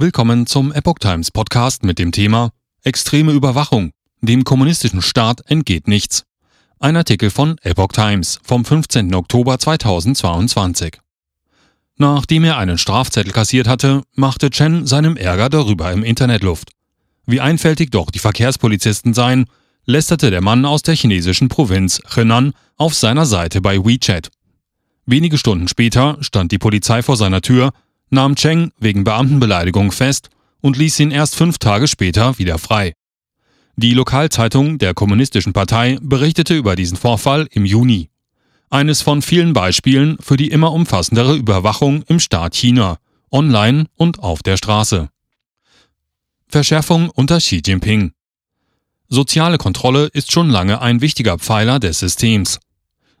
Willkommen zum Epoch Times Podcast mit dem Thema Extreme Überwachung. Dem kommunistischen Staat entgeht nichts. Ein Artikel von Epoch Times vom 15. Oktober 2022. Nachdem er einen Strafzettel kassiert hatte, machte Chen seinem Ärger darüber im Internet Luft. Wie einfältig doch die Verkehrspolizisten seien, lästerte der Mann aus der chinesischen Provinz Henan auf seiner Seite bei WeChat. Wenige Stunden später stand die Polizei vor seiner Tür nahm Cheng wegen Beamtenbeleidigung fest und ließ ihn erst fünf Tage später wieder frei. Die Lokalzeitung der Kommunistischen Partei berichtete über diesen Vorfall im Juni. Eines von vielen Beispielen für die immer umfassendere Überwachung im Staat China, online und auf der Straße. Verschärfung unter Xi Jinping. Soziale Kontrolle ist schon lange ein wichtiger Pfeiler des Systems.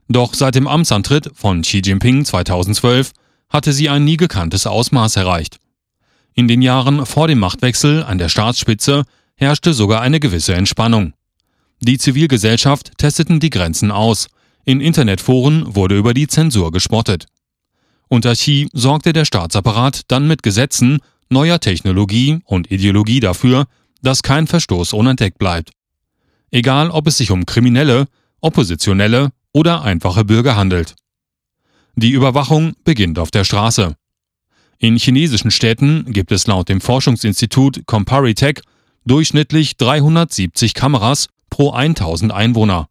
Doch seit dem Amtsantritt von Xi Jinping 2012 hatte sie ein nie gekanntes Ausmaß erreicht. In den Jahren vor dem Machtwechsel an der Staatsspitze herrschte sogar eine gewisse Entspannung. Die Zivilgesellschaft testeten die Grenzen aus, in Internetforen wurde über die Zensur gespottet. Unter Xi sorgte der Staatsapparat dann mit Gesetzen, neuer Technologie und Ideologie dafür, dass kein Verstoß unentdeckt bleibt. Egal, ob es sich um Kriminelle, Oppositionelle oder einfache Bürger handelt. Die Überwachung beginnt auf der Straße. In chinesischen Städten gibt es laut dem Forschungsinstitut Comparitech durchschnittlich 370 Kameras pro 1000 Einwohner.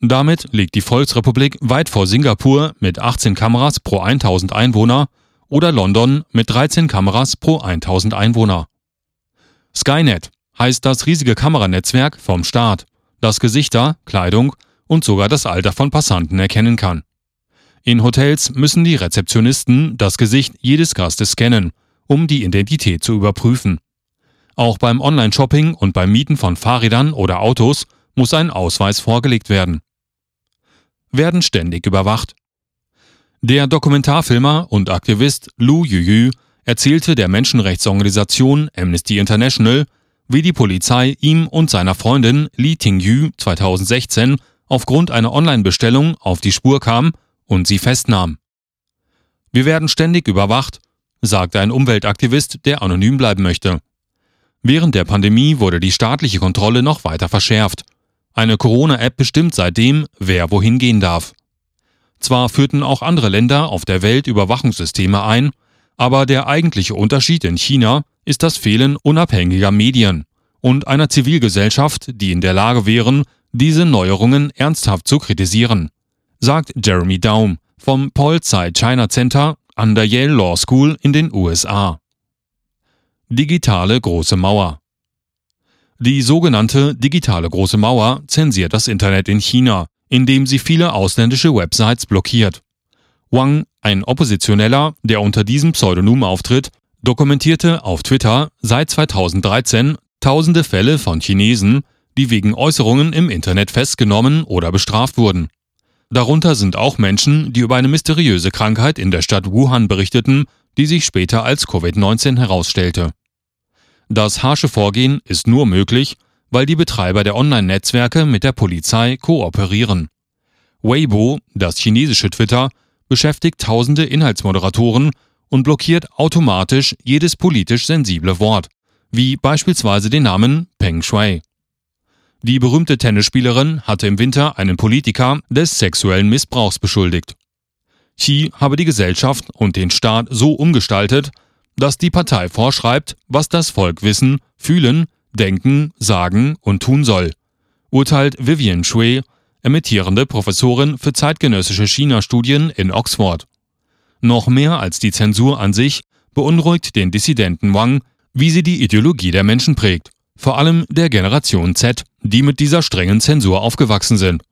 Damit liegt die Volksrepublik weit vor Singapur mit 18 Kameras pro 1000 Einwohner oder London mit 13 Kameras pro 1000 Einwohner. Skynet heißt das riesige Kameranetzwerk vom Staat, das Gesichter, Kleidung und sogar das Alter von Passanten erkennen kann. In Hotels müssen die Rezeptionisten das Gesicht jedes Gastes scannen, um die Identität zu überprüfen. Auch beim Online-Shopping und beim Mieten von Fahrrädern oder Autos muss ein Ausweis vorgelegt werden. Werden ständig überwacht. Der Dokumentarfilmer und Aktivist Lu Yuyu erzählte der Menschenrechtsorganisation Amnesty International, wie die Polizei ihm und seiner Freundin Li Tingyu 2016 aufgrund einer Online-Bestellung auf die Spur kam und sie festnahm. Wir werden ständig überwacht, sagte ein Umweltaktivist, der anonym bleiben möchte. Während der Pandemie wurde die staatliche Kontrolle noch weiter verschärft. Eine Corona-App bestimmt seitdem, wer wohin gehen darf. Zwar führten auch andere Länder auf der Welt Überwachungssysteme ein, aber der eigentliche Unterschied in China ist das Fehlen unabhängiger Medien und einer Zivilgesellschaft, die in der Lage wären, diese Neuerungen ernsthaft zu kritisieren sagt Jeremy Daum vom Paul Tsai China Center an der Yale Law School in den USA. Digitale große Mauer Die sogenannte digitale große Mauer zensiert das Internet in China, indem sie viele ausländische Websites blockiert. Wang, ein Oppositioneller, der unter diesem Pseudonym auftritt, dokumentierte auf Twitter seit 2013 tausende Fälle von Chinesen, die wegen Äußerungen im Internet festgenommen oder bestraft wurden. Darunter sind auch Menschen, die über eine mysteriöse Krankheit in der Stadt Wuhan berichteten, die sich später als Covid-19 herausstellte. Das harsche Vorgehen ist nur möglich, weil die Betreiber der Online-Netzwerke mit der Polizei kooperieren. Weibo, das chinesische Twitter, beschäftigt tausende Inhaltsmoderatoren und blockiert automatisch jedes politisch sensible Wort, wie beispielsweise den Namen Peng Shui. Die berühmte Tennisspielerin hatte im Winter einen Politiker des sexuellen Missbrauchs beschuldigt. Xi habe die Gesellschaft und den Staat so umgestaltet, dass die Partei vorschreibt, was das Volk wissen, fühlen, denken, sagen und tun soll, urteilt Vivian Shui, emittierende Professorin für zeitgenössische China-Studien in Oxford. Noch mehr als die Zensur an sich beunruhigt den Dissidenten Wang, wie sie die Ideologie der Menschen prägt vor allem der Generation Z, die mit dieser strengen Zensur aufgewachsen sind.